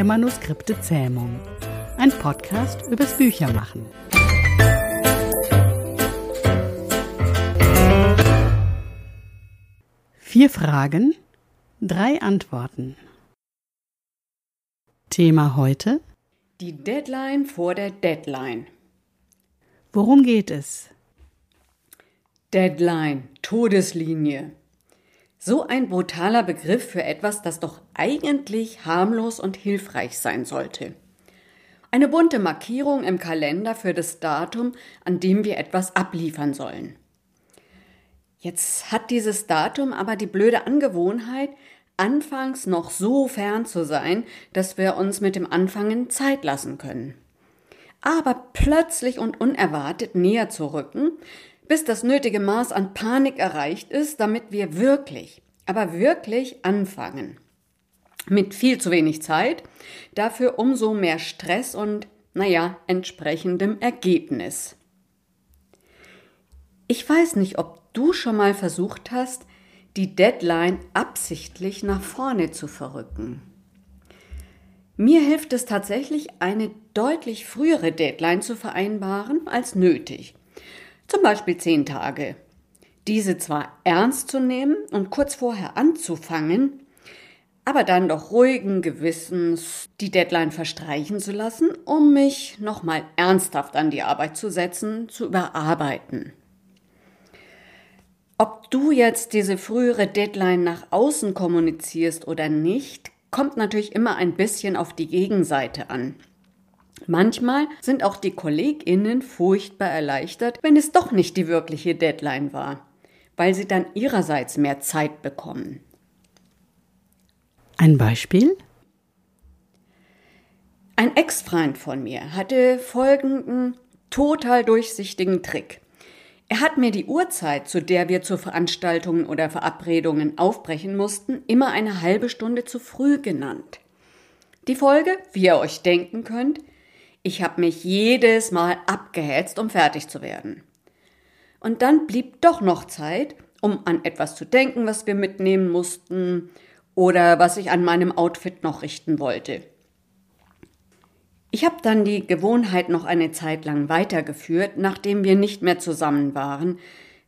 der Manuskripte Zähmung. Ein Podcast übers Büchermachen. Vier Fragen, drei Antworten. Thema heute? Die Deadline vor der Deadline. Worum geht es? Deadline, Todeslinie. So ein brutaler Begriff für etwas, das doch eigentlich harmlos und hilfreich sein sollte. Eine bunte Markierung im Kalender für das Datum, an dem wir etwas abliefern sollen. Jetzt hat dieses Datum aber die blöde Angewohnheit, anfangs noch so fern zu sein, dass wir uns mit dem Anfangen Zeit lassen können. Aber plötzlich und unerwartet näher zu rücken, bis das nötige Maß an Panik erreicht ist, damit wir wirklich, aber wirklich anfangen. Mit viel zu wenig Zeit, dafür umso mehr Stress und, naja, entsprechendem Ergebnis. Ich weiß nicht, ob du schon mal versucht hast, die Deadline absichtlich nach vorne zu verrücken. Mir hilft es tatsächlich, eine deutlich frühere Deadline zu vereinbaren als nötig zum Beispiel zehn Tage. Diese zwar ernst zu nehmen und kurz vorher anzufangen, aber dann doch ruhigen Gewissens die Deadline verstreichen zu lassen, um mich nochmal ernsthaft an die Arbeit zu setzen, zu überarbeiten. Ob du jetzt diese frühere Deadline nach außen kommunizierst oder nicht, kommt natürlich immer ein bisschen auf die Gegenseite an. Manchmal sind auch die KollegInnen furchtbar erleichtert, wenn es doch nicht die wirkliche Deadline war, weil sie dann ihrerseits mehr Zeit bekommen. Ein Beispiel? Ein Ex-Freund von mir hatte folgenden total durchsichtigen Trick. Er hat mir die Uhrzeit, zu der wir zu Veranstaltungen oder Verabredungen aufbrechen mussten, immer eine halbe Stunde zu früh genannt. Die Folge, wie ihr euch denken könnt, ich habe mich jedes Mal abgehetzt, um fertig zu werden. Und dann blieb doch noch Zeit, um an etwas zu denken, was wir mitnehmen mussten oder was ich an meinem Outfit noch richten wollte. Ich habe dann die Gewohnheit noch eine Zeit lang weitergeführt, nachdem wir nicht mehr zusammen waren,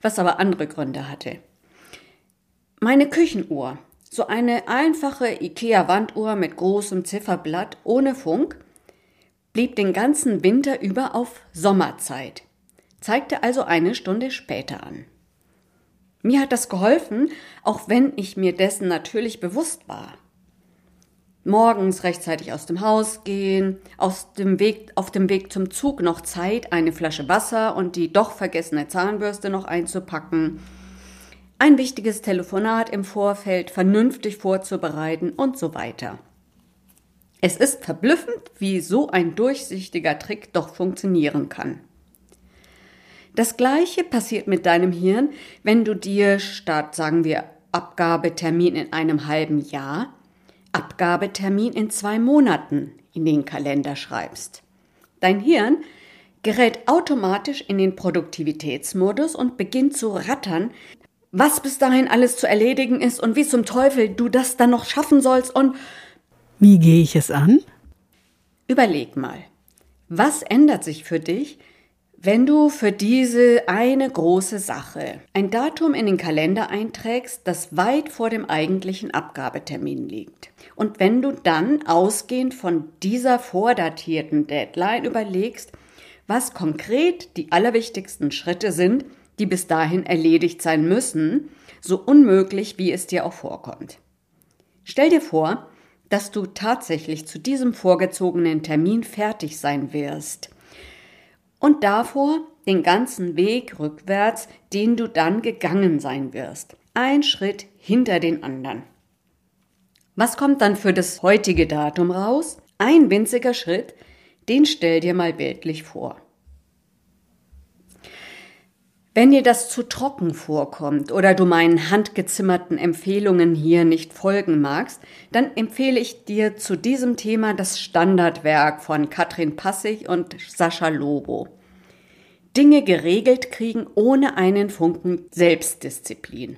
was aber andere Gründe hatte. Meine Küchenuhr, so eine einfache IKEA-Wanduhr mit großem Zifferblatt ohne Funk, blieb den ganzen Winter über auf Sommerzeit, zeigte also eine Stunde später an. Mir hat das geholfen, auch wenn ich mir dessen natürlich bewusst war. Morgens rechtzeitig aus dem Haus gehen, aus dem Weg, auf dem Weg zum Zug noch Zeit, eine Flasche Wasser und die doch vergessene Zahnbürste noch einzupacken, ein wichtiges Telefonat im Vorfeld vernünftig vorzubereiten und so weiter. Es ist verblüffend, wie so ein durchsichtiger Trick doch funktionieren kann. Das gleiche passiert mit deinem Hirn, wenn du dir statt, sagen wir, Abgabetermin in einem halben Jahr, Abgabetermin in zwei Monaten in den Kalender schreibst. Dein Hirn gerät automatisch in den Produktivitätsmodus und beginnt zu rattern, was bis dahin alles zu erledigen ist und wie zum Teufel du das dann noch schaffen sollst und wie gehe ich es an? Überleg mal, was ändert sich für dich, wenn du für diese eine große Sache ein Datum in den Kalender einträgst, das weit vor dem eigentlichen Abgabetermin liegt. Und wenn du dann ausgehend von dieser vordatierten Deadline überlegst, was konkret die allerwichtigsten Schritte sind, die bis dahin erledigt sein müssen, so unmöglich wie es dir auch vorkommt. Stell dir vor, dass du tatsächlich zu diesem vorgezogenen Termin fertig sein wirst. Und davor den ganzen Weg rückwärts, den du dann gegangen sein wirst. Ein Schritt hinter den anderen. Was kommt dann für das heutige Datum raus? Ein winziger Schritt, den stell dir mal bildlich vor. Wenn dir das zu trocken vorkommt oder du meinen handgezimmerten Empfehlungen hier nicht folgen magst, dann empfehle ich dir zu diesem Thema das Standardwerk von Katrin Passig und Sascha Lobo. Dinge geregelt kriegen ohne einen Funken Selbstdisziplin.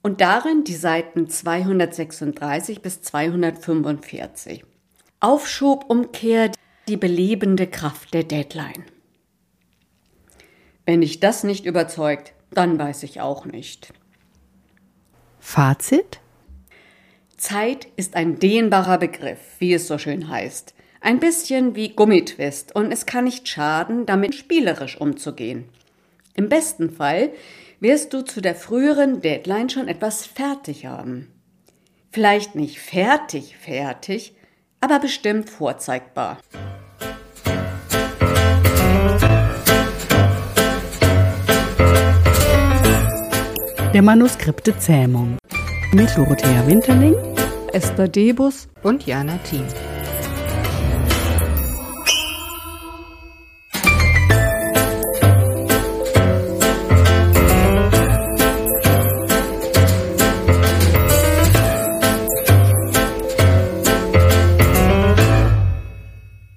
Und darin die Seiten 236 bis 245. Aufschubumkehr die belebende Kraft der Deadline. Wenn dich das nicht überzeugt, dann weiß ich auch nicht. Fazit? Zeit ist ein dehnbarer Begriff, wie es so schön heißt. Ein bisschen wie Gummitwist und es kann nicht schaden, damit spielerisch umzugehen. Im besten Fall wirst du zu der früheren Deadline schon etwas fertig haben. Vielleicht nicht fertig, fertig, aber bestimmt vorzeigbar. Der Manuskripte Zähmung mit Dorothea Winterling, Esther Debus und Jana Thiem.